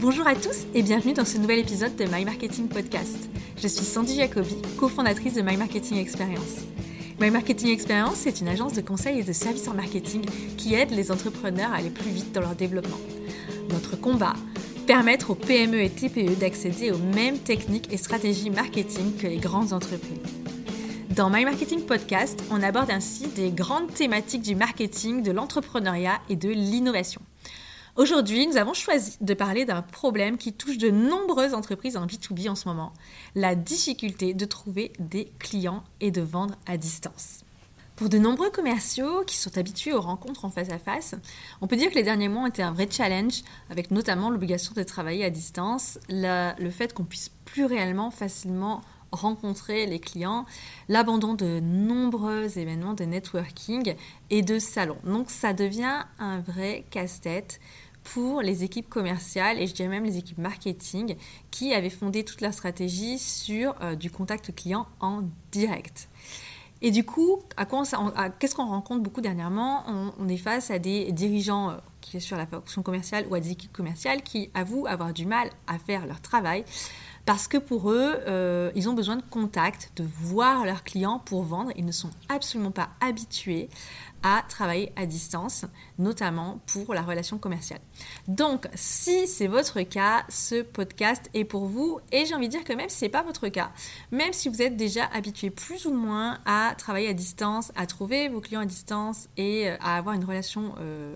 Bonjour à tous et bienvenue dans ce nouvel épisode de My Marketing Podcast. Je suis Sandy Jacobi, cofondatrice de My Marketing Experience. My Marketing Experience, c'est une agence de conseil et de services en marketing qui aide les entrepreneurs à aller plus vite dans leur développement. Notre combat, permettre aux PME et TPE d'accéder aux mêmes techniques et stratégies marketing que les grandes entreprises. Dans My Marketing Podcast, on aborde ainsi des grandes thématiques du marketing, de l'entrepreneuriat et de l'innovation. Aujourd'hui, nous avons choisi de parler d'un problème qui touche de nombreuses entreprises en B2B en ce moment, la difficulté de trouver des clients et de vendre à distance. Pour de nombreux commerciaux qui sont habitués aux rencontres en face à face, on peut dire que les derniers mois ont été un vrai challenge, avec notamment l'obligation de travailler à distance, le fait qu'on puisse plus réellement facilement rencontrer les clients, l'abandon de nombreux événements de networking et de salons. Donc ça devient un vrai casse-tête pour les équipes commerciales et je dirais même les équipes marketing qui avaient fondé toute leur stratégie sur euh, du contact client en direct. Et du coup, qu'est-ce qu'on rencontre beaucoup dernièrement? On, est face à des dirigeants euh, qui sont sur la fonction commerciale ou à des équipes commerciales qui avouent avoir du mal à faire leur travail parce que pour eux, euh, ils ont besoin de contact, de voir leurs clients pour vendre. Ils ne sont absolument pas habitués à travailler à distance, notamment pour la relation commerciale. Donc, si c'est votre cas, ce podcast est pour vous. Et j'ai envie de dire que même si ce n'est pas votre cas, même si vous êtes déjà habitué plus ou moins à travailler à distance, à trouver vos clients à distance et euh, à avoir une relation euh,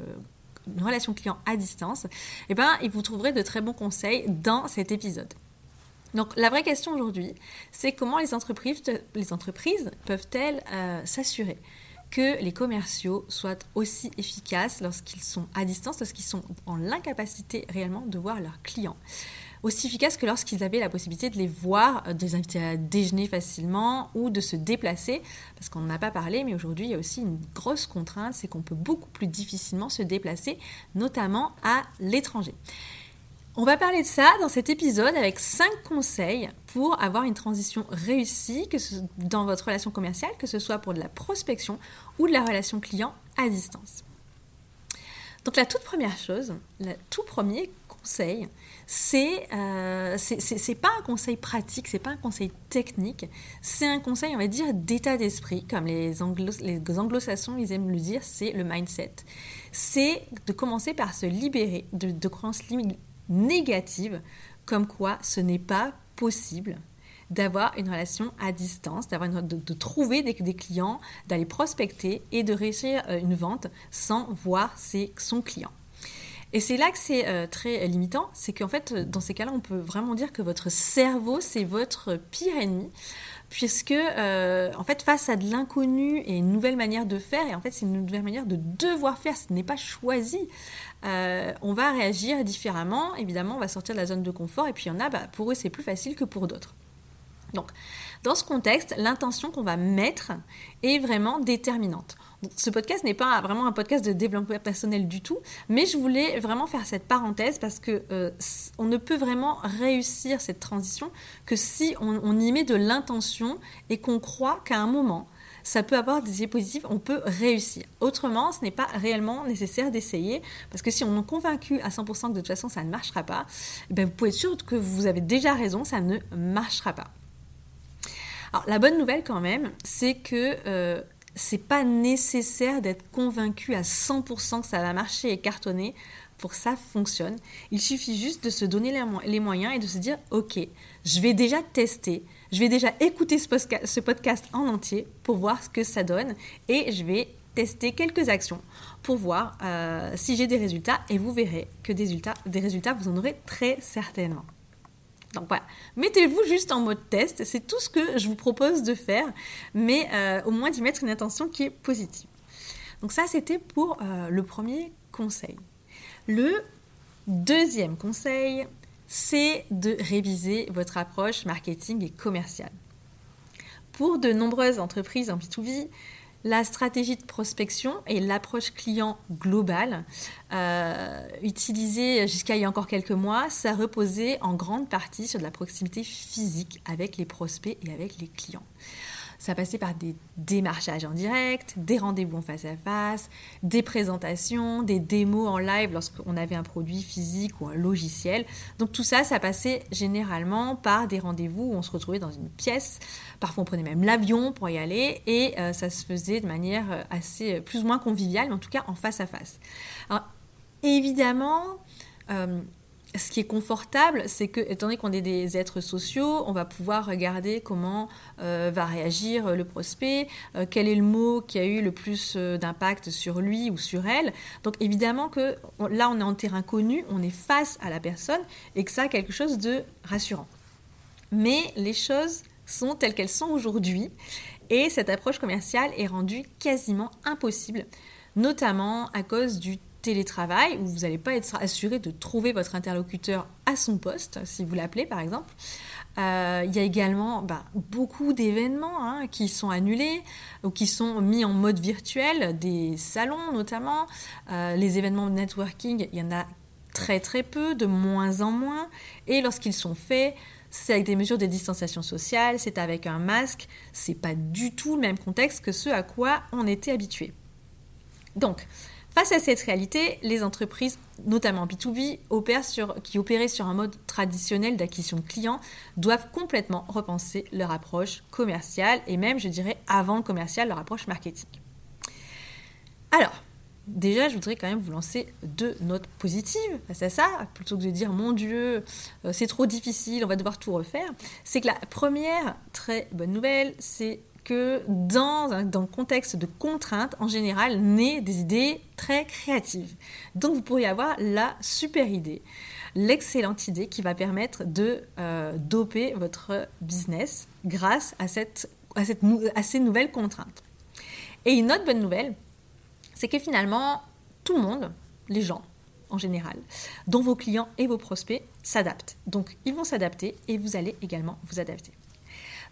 une relation client à distance, eh ben, vous trouverez de très bons conseils dans cet épisode. Donc la vraie question aujourd'hui, c'est comment les entreprises, les entreprises peuvent-elles euh, s'assurer que les commerciaux soient aussi efficaces lorsqu'ils sont à distance, lorsqu'ils sont en l'incapacité réellement de voir leurs clients? Aussi efficaces que lorsqu'ils avaient la possibilité de les voir, euh, de les inviter à déjeuner facilement ou de se déplacer. Parce qu'on n'en a pas parlé, mais aujourd'hui, il y a aussi une grosse contrainte, c'est qu'on peut beaucoup plus difficilement se déplacer, notamment à l'étranger. On va parler de ça dans cet épisode avec 5 conseils pour avoir une transition réussie dans votre relation commerciale, que ce soit pour de la prospection ou de la relation client à distance. Donc la toute première chose, le tout premier conseil, c'est euh, c'est pas un conseil pratique, c'est pas un conseil technique, c'est un conseil, on va dire, d'état d'esprit, comme les, anglo anglo-saxons ils aiment le dire, c'est le mindset. C'est de commencer par se libérer de, de croyances limites négative, comme quoi ce n'est pas possible d'avoir une relation à distance, d'avoir de, trouver des, clients, d'aller prospecter et de réussir euh, une vente sans voir ses, son client. Et c'est là que c'est euh, très limitant, c'est qu'en fait, dans ces cas-là, on peut vraiment dire que votre cerveau, c'est votre pire ennemi, puisque, euh, en fait, face à de l'inconnu et une nouvelle manière de faire, et en fait, c'est une nouvelle manière de devoir faire, ce n'est pas choisi, euh, on va réagir différemment. Évidemment, on va sortir de la zone de confort, et puis il y en a, bah, pour eux, c'est plus facile que pour d'autres. Donc, dans ce contexte, l'intention qu'on va mettre est vraiment déterminante. Ce podcast n'est pas vraiment un podcast de développement personnel du tout, mais je voulais vraiment faire cette parenthèse parce que euh, on ne peut vraiment réussir cette transition que si on, y met de l'intention et qu'on croit qu'à un moment, ça peut avoir des effets positifs, on peut réussir. Autrement, ce n'est pas réellement nécessaire d'essayer, parce que si on est convaincu à 100% que de toute façon ça ne marchera pas, eh ben, vous pouvez être sûr que vous avez déjà raison, ça ne marchera pas. Alors la bonne nouvelle quand même, c'est que euh, c'est pas nécessaire d'être convaincu à 100% que ça va marcher et cartonner pour que ça fonctionne. Il suffit juste de se donner les moyens et de se dire ok, je vais déjà tester, je vais déjà écouter ce podcast en entier pour voir ce que ça donne et je vais tester quelques actions pour voir euh, si j'ai des résultats et vous verrez que des résultats, des résultats, vous en aurez très certainement. Donc voilà, mettez-vous juste en mode test, c'est tout ce que je vous propose de faire, mais euh, au moins d'y mettre une intention qui est positive. Donc ça, c'était pour euh, le premier conseil. Le deuxième conseil, c'est de réviser votre approche marketing et commerciale. Pour de nombreuses entreprises en B2B, la stratégie de prospection et l'approche client globale, euh, utilisée jusqu'à il y a encore quelques mois, ça reposait en grande partie sur de la proximité physique avec les prospects et avec les clients. Ça passait par des démarchages en direct, des rendez-vous en face à face, des présentations, des démos en live lorsqu'on avait un produit physique ou un logiciel. Donc tout ça, ça passait généralement par des rendez-vous où on se retrouvait dans une pièce. Parfois on prenait même l'avion pour y aller et euh, ça se faisait de manière euh, assez plus ou moins conviviale, mais en tout cas en face à face. Alors évidemment, euh, ce qui est confortable, c'est que, étant donné qu'on est des êtres sociaux, on va pouvoir regarder comment euh, va réagir le prospect, euh, quel est le mot qui a eu le plus euh, d'impact sur lui ou sur elle. Donc évidemment que là, on est en terrain connu, on est face à la personne et que ça a quelque chose de rassurant. Mais les choses sont telles qu'elles sont aujourd'hui et cette approche commerciale est rendue quasiment impossible, notamment à cause du télétravail où vous n'allez pas être assuré de trouver votre interlocuteur à son poste, si vous l'appelez par exemple. Euh, il y a également bah, beaucoup d'événements hein, qui sont annulés ou qui sont mis en mode virtuel, des salons notamment. Euh, les événements de networking, il y en a très très peu, de moins en moins. Et lorsqu'ils sont faits, c'est avec des mesures de distanciation sociale, c'est avec un masque, c'est pas du tout le même contexte que ce à quoi on était habitué. Donc, Face à cette réalité, les entreprises, notamment B2B, qui opéraient sur un mode traditionnel d'acquisition de clients, doivent complètement repenser leur approche commerciale et même, je dirais, avant le commercial, leur approche marketing. Alors, déjà, je voudrais quand même vous lancer deux notes positives face à ça, plutôt que de dire mon Dieu, euh, c'est trop difficile, on va devoir tout refaire. C'est que la première très bonne nouvelle, c'est que dans, dans le contexte de contraintes, en général, naissent des idées très créatives. Donc vous pourriez avoir la super idée, l'excellente idée qui va permettre de euh, doper votre business grâce à, cette, à, cette, à ces nouvelles contraintes. Et une autre bonne nouvelle, c'est que finalement, tout le monde, les gens en général, dont vos clients et vos prospects, s'adaptent. Donc ils vont s'adapter et vous allez également vous adapter.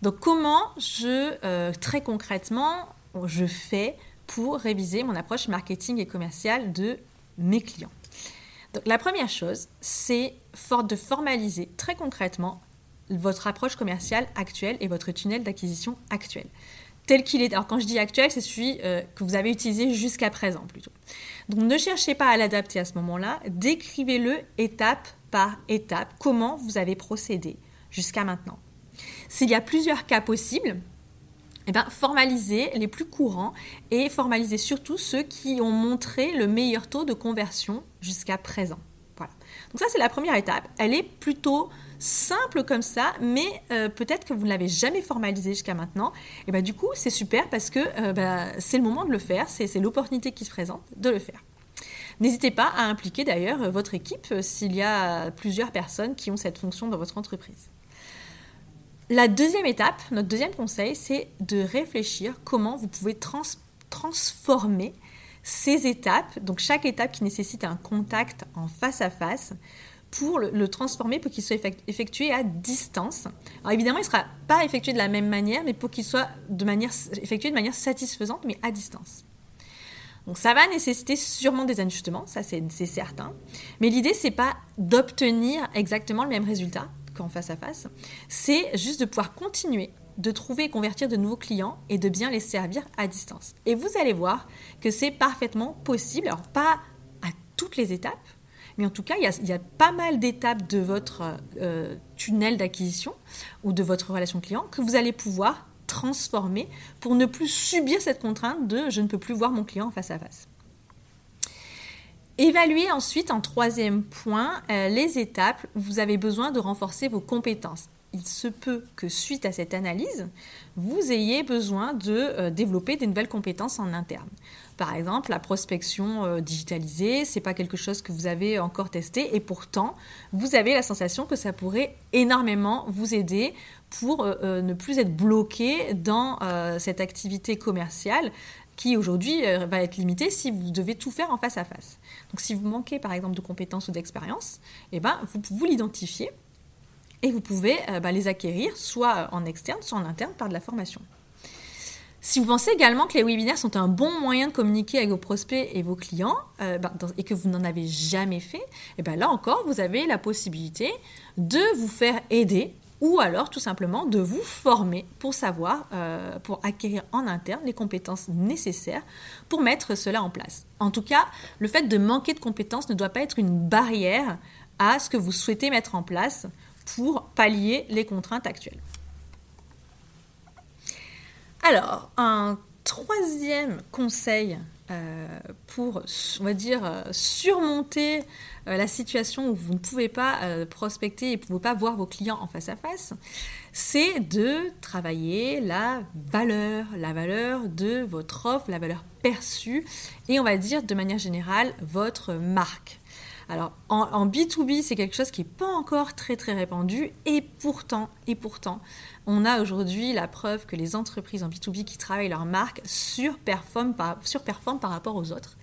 Donc comment je, euh, très concrètement, je fais pour réviser mon approche marketing et commerciale de mes clients? Donc la première chose, c'est de formaliser très concrètement votre approche commerciale actuelle et votre tunnel d'acquisition actuel tel qu'il est. Alors quand je dis actuel, c'est celui euh, que vous avez utilisé jusqu'à présent plutôt. Donc ne cherchez pas à l'adapter à ce moment-là, décrivez-le étape par étape, comment vous avez procédé jusqu'à maintenant? S'il y a plusieurs cas possibles, eh bien, formalisez les plus courants et formalisez surtout ceux qui ont montré le meilleur taux de conversion jusqu'à présent. Voilà. Donc ça, c'est la première étape. Elle est plutôt simple comme ça, mais euh, peut-être que vous ne l'avez jamais formalisé jusqu'à maintenant. Et bien, du coup, c'est super parce que euh, bah, c'est le moment de le faire, c'est l'opportunité qui se présente de le faire. N'hésitez pas à impliquer d'ailleurs votre équipe euh, s'il y a plusieurs personnes qui ont cette fonction dans votre entreprise. La deuxième étape, notre deuxième conseil, c'est de réfléchir comment vous pouvez transformer ces étapes, donc chaque étape qui nécessite un contact en face à face, pour le, transformer pour qu'il soit effectué à distance. Alors évidemment, il ne sera pas effectué de la même manière, mais pour qu'il soit effectué de manière satisfaisante, mais à distance. Donc ça va nécessiter sûrement des ajustements, ça c'est certain. Mais l'idée, c'est pas d'obtenir exactement le même résultat, qu'en face à face, c'est juste de pouvoir continuer de trouver et convertir de nouveaux clients et de bien les servir à distance. Et vous allez voir que c'est parfaitement possible, alors pas à toutes les étapes, mais en tout cas, il y a, pas mal d'étapes de votre euh, tunnel d'acquisition ou de votre relation client que vous allez pouvoir transformer pour ne plus subir cette contrainte de je ne peux plus voir mon client face à face. Évaluez ensuite en troisième point euh, les étapes où vous avez besoin de renforcer vos compétences. Il se peut que suite à cette analyse, vous ayez besoin de euh, développer des nouvelles compétences en interne. Par exemple, la prospection euh, digitalisée, c'est pas quelque chose que vous avez encore testé et pourtant, vous avez la sensation que ça pourrait énormément vous aider pour ne plus être bloqué dans cette activité commerciale qui aujourd'hui euh, va être limité si vous devez tout faire en face à face. Donc si vous manquez par exemple de compétences ou d'expérience, eh ben, vous, vous l'identifiez et vous pouvez euh, bah, les acquérir soit en externe, soit en interne par de la formation. Si vous pensez également que les webinaires sont un bon moyen de communiquer avec vos prospects et vos clients euh, bah, et que vous n'en avez jamais fait, eh ben là encore, vous avez la possibilité de vous faire aider ou alors tout simplement de vous former pour savoir, euh, pour acquérir en interne les compétences nécessaires pour mettre cela en place. En tout cas, le fait de manquer de compétences ne doit pas être une barrière à ce que vous souhaitez mettre en place pour pallier les contraintes actuelles. Alors, un troisième conseil pour, on va dire, euh, surmonter euh, la situation où vous ne pouvez pas prospecter et ne pouvez pas voir vos clients en face à face, c'est de travailler la valeur, la valeur de votre offre, la valeur perçue et on va dire de manière générale votre marque. Alors en, B2B, c'est quelque chose qui n'est pas encore très très répandu et pourtant, et pourtant, on a aujourd'hui la preuve que les entreprises en B2B qui travaillent leur marque surperforment par, rapport aux autres.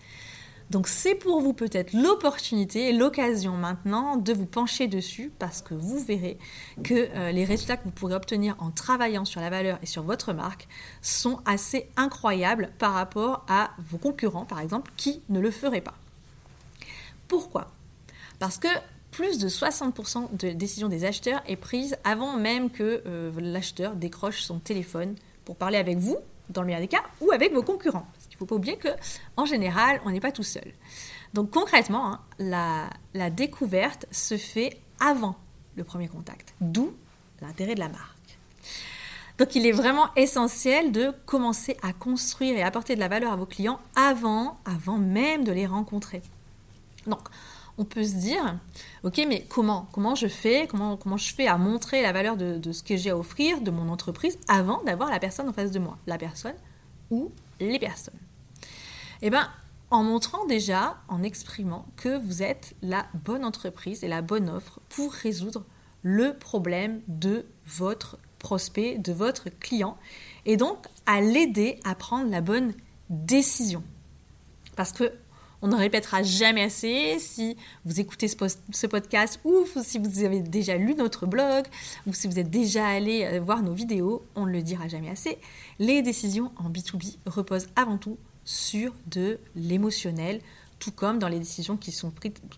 Donc c'est pour vous peut-être l'opportunité, l'occasion maintenant de vous pencher dessus parce que vous verrez que euh, les résultats que vous pourrez obtenir en travaillant sur la valeur et sur votre marque sont assez incroyables par rapport à vos concurrents par exemple qui ne le feraient pas. Pourquoi? Parce que plus de 60% de décision des acheteurs est prise avant même que euh, l'acheteur décroche son téléphone pour parler avec vous, dans le meilleur des cas, ou avec vos concurrents. Parce qu'il ne faut pas oublier que, en général, on n'est pas tout seul. Donc concrètement, hein, la, la découverte se fait avant le premier contact, d'où l'intérêt de la marque. Donc il est vraiment essentiel de commencer à construire et apporter de la valeur à vos clients avant, avant même de les rencontrer. Donc, on peut se dire, ok, mais comment Comment je fais comment, comment je fais à montrer la valeur de, ce que j'ai à offrir, de mon entreprise, avant d'avoir la personne en face de moi La personne ou les personnes Eh bien, en montrant déjà, en exprimant que vous êtes la bonne entreprise et la bonne offre pour résoudre le problème de votre prospect, de votre client, et donc à l'aider à prendre la bonne décision. Parce que on ne répétera jamais assez. Si vous écoutez ce, podcast ou si vous avez déjà lu notre blog ou si vous êtes déjà allé euh, voir nos vidéos, on ne le dira jamais assez. Les décisions en B2B reposent avant tout sur de l'émotionnel, tout comme dans les décisions qui sont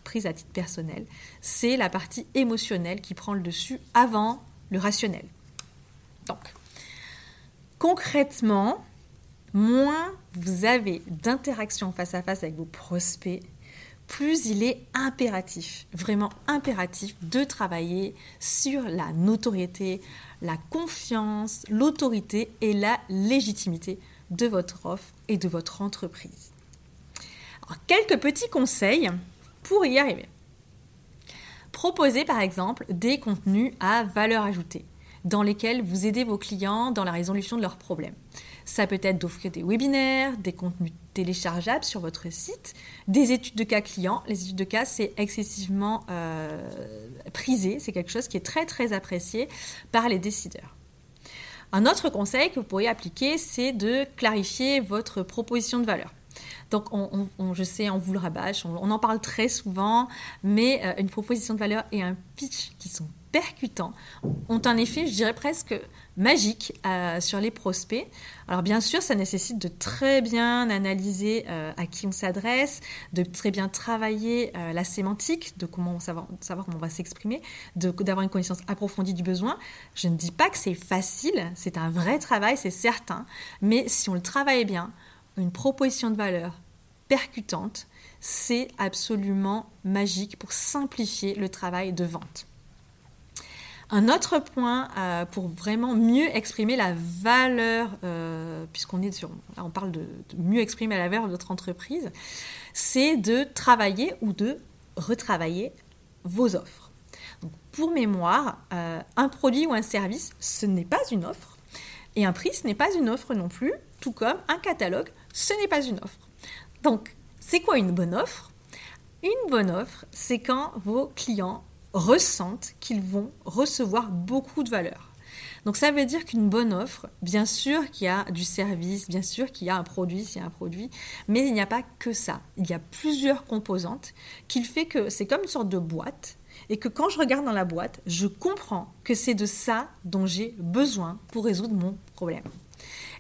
prises à titre personnel. C'est la partie émotionnelle qui prend le dessus avant le rationnel. Donc, concrètement, moins vous avez d'interactions face à face avec vos prospects, plus il est impératif, vraiment impératif de travailler sur la notoriété, la confiance, l'autorité et la légitimité de votre offre et de votre entreprise. Quelques petits conseils pour y arriver. Proposez par exemple des contenus à valeur ajoutée dans lesquels vous aidez vos clients dans la résolution de leurs problèmes. Ça peut être d'offrir des webinaires, des contenus téléchargeables sur votre site, des études de cas clients. Les études de cas, c'est excessivement euh, prisé, c'est quelque chose qui est très très apprécié par les décideurs. Un autre conseil que vous pourriez appliquer, c'est de clarifier votre proposition de valeur. Donc, je sais, on vous le rabâche, on, en parle très souvent, mais euh, une proposition de valeur et un pitch qui sont percutants ont un effet, je dirais presque magique euh, sur les prospects. Alors bien sûr, ça nécessite de très bien analyser euh, à qui on s'adresse, de très bien travailler euh, la sémantique, de comment savoir, savoir comment on va s'exprimer, d'avoir une connaissance approfondie du besoin. Je ne dis pas que c'est facile, c'est un vrai travail, c'est certain, mais si on le travaille bien, une proposition de valeur percutante, c'est absolument magique pour simplifier le travail de vente. Un autre point euh, pour vraiment mieux exprimer la valeur, euh, puisqu'on est sur, on parle de, mieux exprimer la valeur de notre entreprise, c'est de travailler ou de retravailler vos offres. pour mémoire, euh, un produit ou un service, ce n'est pas une offre, et un prix, ce n'est pas une offre non plus, tout comme un catalogue, ce n'est pas une offre. Donc, c'est quoi une bonne offre? Une bonne offre, c'est quand vos clients ressentent qu'ils vont recevoir beaucoup de valeur. Donc ça veut dire qu'une bonne offre, bien sûr qu'il y a du service, bien sûr qu'il y a un produit, s'il y a un produit, mais il n'y a pas que ça. Il y a plusieurs composantes qui fait que c'est comme une sorte de boîte et que quand je regarde dans la boîte, je comprends que c'est de ça dont j'ai besoin pour résoudre mon problème.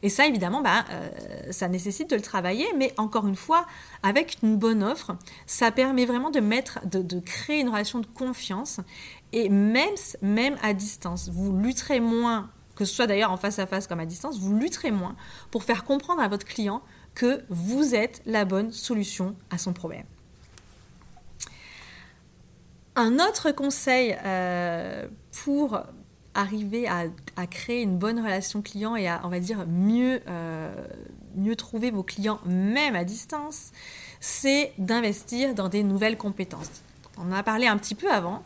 Et ça, évidemment, bah, euh, ça nécessite de le travailler, mais encore une fois, avec une bonne offre, ça permet vraiment de mettre, de, créer une relation de confiance Et même, même à distance, vous lutterez moins, que ce soit d'ailleurs en face à face comme à distance, vous lutterez moins pour faire comprendre à votre client que vous êtes la bonne solution à son problème. Un autre conseil euh, pour arriver à, créer une bonne relation client et à, on va dire, mieux, euh, mieux trouver vos clients même à distance, c'est d'investir dans des nouvelles compétences. On en a parlé un petit peu avant.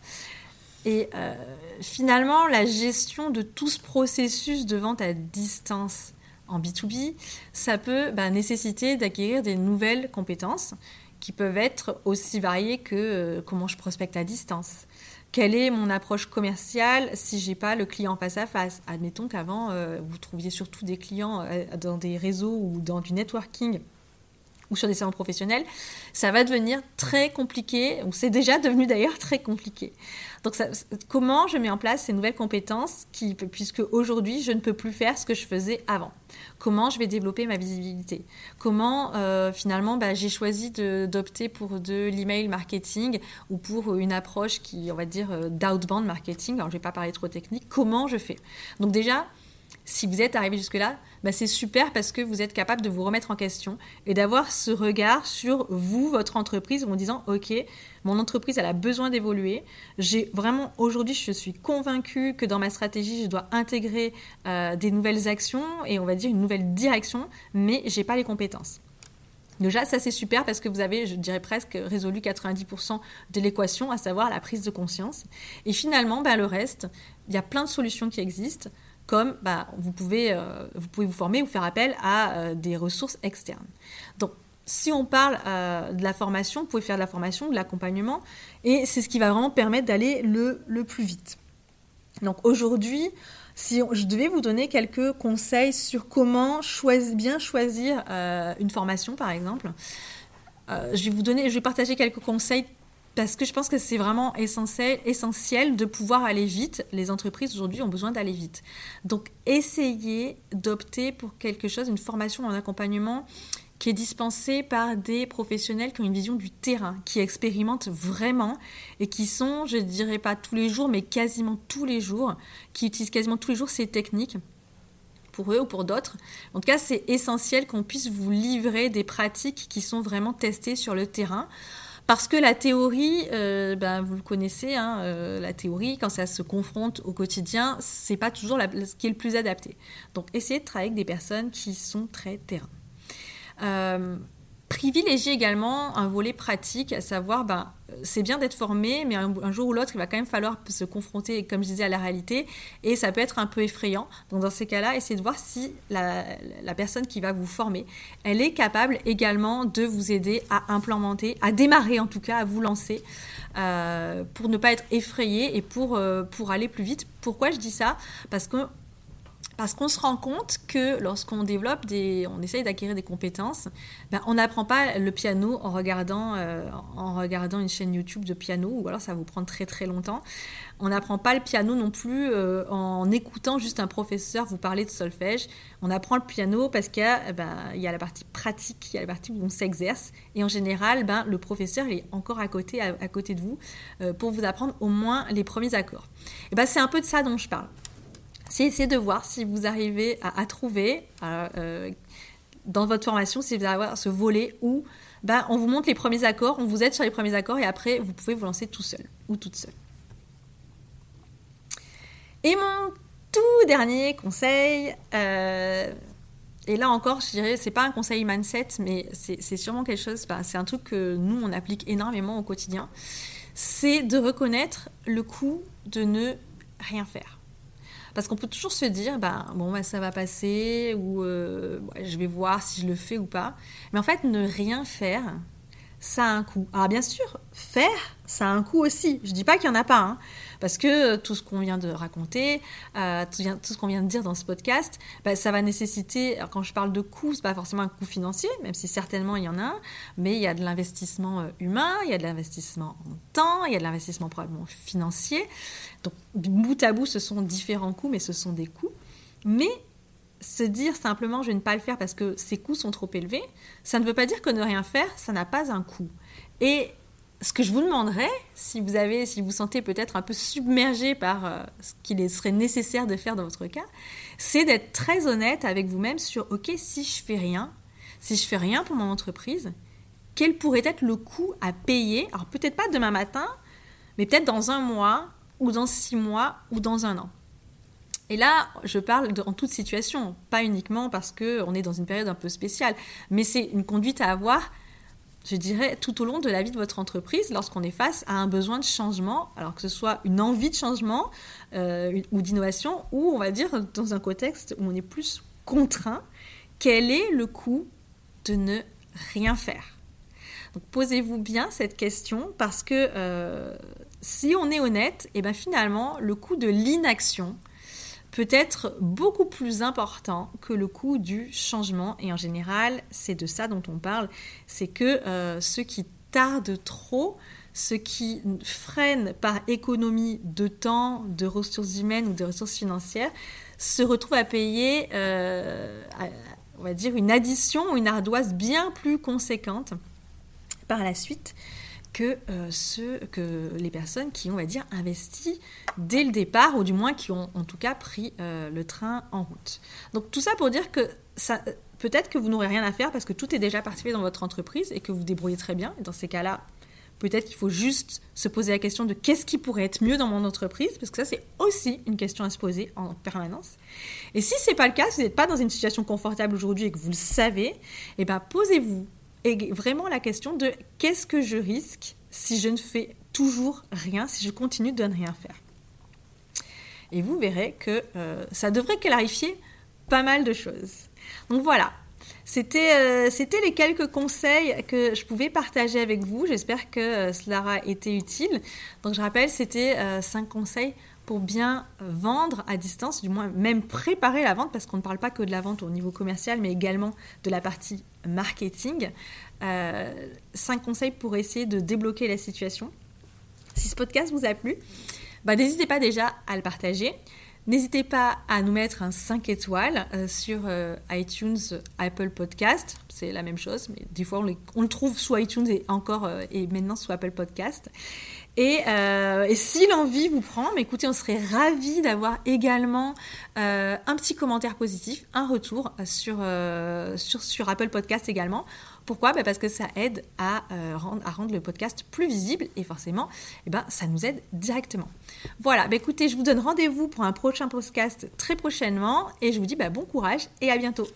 Et euh, finalement, la gestion de tout ce processus de vente à distance en B2B, ça peut bah, nécessiter d'acquérir des nouvelles compétences qui peuvent être aussi variées que euh, comment je prospecte à distance. Quelle est mon approche commerciale si j'ai pas le client face à face? Admettons qu'avant, euh, vous trouviez surtout des clients dans des réseaux ou dans du networking ou sur des salons professionnels, ça va devenir très compliqué, c'est déjà devenu d'ailleurs très compliqué. Donc comment je mets en place ces nouvelles compétences qui, puisque aujourd'hui je ne peux plus faire ce que je faisais avant? Comment je vais développer ma visibilité? Comment euh, finalement bah, j'ai choisi d'opter pour de l'email marketing ou pour une approche qui, on va dire, euh, d'outbound marketing? Alors je ne vais pas parler trop technique. Comment je fais? Donc déjà, si vous êtes arrivé jusque-là, bah c'est super parce que vous êtes capable de vous remettre en question et d'avoir ce regard sur vous, votre entreprise, en disant, OK, mon entreprise, elle a besoin d'évoluer. J'ai vraiment, aujourd'hui, je suis convaincue que dans ma stratégie, je dois intégrer euh, des nouvelles actions et on va dire une nouvelle direction, mais j'ai pas les compétences. Déjà, ça c'est super parce que vous avez, je dirais presque, résolu 90% de l'équation, à savoir la prise de conscience. Et finalement, bah, le reste, il y a plein de solutions qui existent comme bah, vous, pouvez, euh, vous pouvez vous former ou faire appel à euh, des ressources externes. Donc, si on parle euh, de la formation, vous pouvez faire de la formation, de l'accompagnement, et c'est ce qui va vraiment permettre d'aller le, le, plus vite. Donc aujourd'hui, si je devais vous donner quelques conseils sur comment choisir, bien choisir une formation, par exemple, je vais vous donner, je vais partager quelques conseils parce que je pense que c'est vraiment essentiel, essentiel de pouvoir aller vite. Les entreprises aujourd'hui ont besoin d'aller vite. Donc essayez d'opter pour quelque chose, une formation en accompagnement qui est dispensée par des professionnels qui ont une vision du terrain, qui expérimentent vraiment et qui sont, je ne dirais pas tous les jours, mais quasiment tous les jours, qui utilisent quasiment tous les jours ces techniques pour eux ou pour d'autres. En tout cas, c'est essentiel qu'on puisse vous livrer des pratiques qui sont vraiment testées sur le terrain. Parce que la théorie, euh, ben, vous le connaissez, hein, euh, la théorie, quand ça se confronte au quotidien, c'est pas toujours ce qui est le plus adapté. Donc, essayez de travailler avec des personnes qui sont très terrain. Euh, privilégier également un volet pratique, à savoir, ben, c'est bien d'être formé, mais un, jour ou l'autre, il va quand même falloir se confronter, comme je disais, à la réalité, et ça peut être un peu effrayant. Donc dans ces cas-là, essayez de voir si la, personne qui va vous former, elle est capable également de vous aider à implémenter, à démarrer en tout cas, à vous lancer, euh, pour ne pas être effrayé et euh, pour aller plus vite. Pourquoi je dis ça? Parce que parce qu'on se rend compte que lorsqu'on développe des, on essaye d'acquérir des compétences, ben on n'apprend pas le piano en regardant, euh, en regardant une chaîne YouTube de piano, ou alors ça vous prendre très très longtemps. On n'apprend pas le piano non plus euh, en écoutant juste un professeur vous parler de solfège. On apprend le piano parce qu'il ben, y a la partie pratique, il y a la partie où on s'exerce, et en général, ben, le professeur est encore à côté, à, côté de vous euh, pour vous apprendre au moins les premiers accords. Ben, c'est un peu de ça dont je parle c'est essayer de voir si vous arrivez à, trouver euh, dans votre formation, si vous avez ce volet où ben, on vous montre les premiers accords, on vous aide sur les premiers accords et après vous pouvez vous lancer tout seul ou toute seule. Et mon tout dernier conseil, euh, et là encore, je dirais, c'est pas un conseil mindset, mais c'est sûrement quelque chose, ben, c'est un truc que nous on applique énormément au quotidien, c'est de reconnaître le coût de ne rien faire. Parce qu'on peut toujours se dire, bah, bon, ça va passer, ou euh, je vais voir si je le fais ou pas. Mais en fait, ne rien faire, ça a un coût. Alors bien sûr, faire, ça a un coût aussi. Je ne dis pas qu'il n'y en a pas, hein, parce que tout ce qu'on vient de raconter, euh, tout, ce qu'on vient de dire dans ce podcast, bah, ça va nécessiter, quand je parle de coût, ce n'est pas forcément un coût financier, même si certainement il y en a un, mais il y a de l'investissement euh, humain, il y a de l'investissement en temps, il y a de l'investissement probablement financier. Donc bout à bout, ce sont différents coûts, mais ce sont des coûts. Mais se dire simplement je vais ne pas le faire parce que ces coûts sont trop élevés, ça ne veut pas dire que ne rien faire, ça n'a pas un coût. Et ce que je vous demanderais, si vous avez, si vous sentez peut-être un peu submergé par euh, ce qu'il serait nécessaire de faire dans votre cas, c'est d'être très honnête avec vous-même sur OK, si je fais rien, si je fais rien pour mon entreprise, quel pourrait être le coût à payer? Alors peut-être pas demain matin, mais peut-être dans un mois, ou dans six mois, ou dans un an. Et là, je parle en toute situation, pas uniquement parce qu'on est dans une période un peu spéciale, mais c'est une conduite à avoir je dirais, tout au long de la vie de votre entreprise, lorsqu'on est face à un besoin de changement, alors que ce soit une envie de changement euh, ou d'innovation, ou on va dire dans un contexte où on est plus contraint, quel est le coût de ne rien faire? Donc posez-vous bien cette question parce que euh, si on est honnête, et eh ben finalement, le coût de l'inaction, peut être beaucoup plus important que le coût du changement. Et en général, c'est de ça dont on parle. C'est que euh, ceux qui tardent trop, ceux qui freinent par économie de temps, de ressources humaines ou de ressources financières, se retrouvent à payer, euh, on va dire, une addition ou une ardoise bien plus conséquente par la suite que, euh, ceux, que les personnes qui ont, on va dire, investi dès le départ, ou du moins qui ont en tout cas pris euh, le train en route. Donc tout ça pour dire que ça, peut-être que vous n'aurez rien à faire parce que tout est déjà participé dans votre entreprise et que vous débrouillez très bien. Dans ces cas-là, peut-être qu'il faut juste se poser la question de qu'est-ce qui pourrait être mieux dans mon entreprise, parce que ça c'est aussi une question à se poser en permanence. Et si c'est pas le cas, si vous n'êtes pas dans une situation confortable aujourd'hui et que vous le savez, eh ben posez-vous et vraiment la question de qu'est-ce que je risque si je ne fais toujours rien, si je continue de ne rien faire? Et vous verrez que euh, ça devrait clarifier pas mal de choses. Donc voilà, euh, c'était les quelques conseils que je pouvais partager avec vous. J'espère que euh, cela aura été utile. Donc je rappelle, c'était cinq conseils pour bien vendre à distance, du moins même préparer la vente, parce qu'on ne parle pas que de la vente au niveau commercial, mais également de la partie marketing. Euh, cinq conseils pour essayer de débloquer la situation. Si ce podcast vous a plu, bah, n'hésitez pas déjà à le partager. N'hésitez pas à nous mettre un 5 étoiles euh, sur euh, iTunes, Apple Podcast. C'est la même chose, mais des fois on, le trouve sous iTunes et encore et maintenant sous Apple Podcast. Euh, et, si l'envie vous prend, mais écoutez, on serait ravis d'avoir également euh, un petit commentaire positif, un retour sur, euh, sur, Apple Podcast également. Pourquoi? Bah, Parce que ça aide à, rendre, à rendre le podcast plus visible et forcément, eh ben, ça nous aide directement. Voilà, bah, écoutez, je vous donne rendez-vous pour un prochain podcast très prochainement et je vous dis bah, bon courage et à bientôt.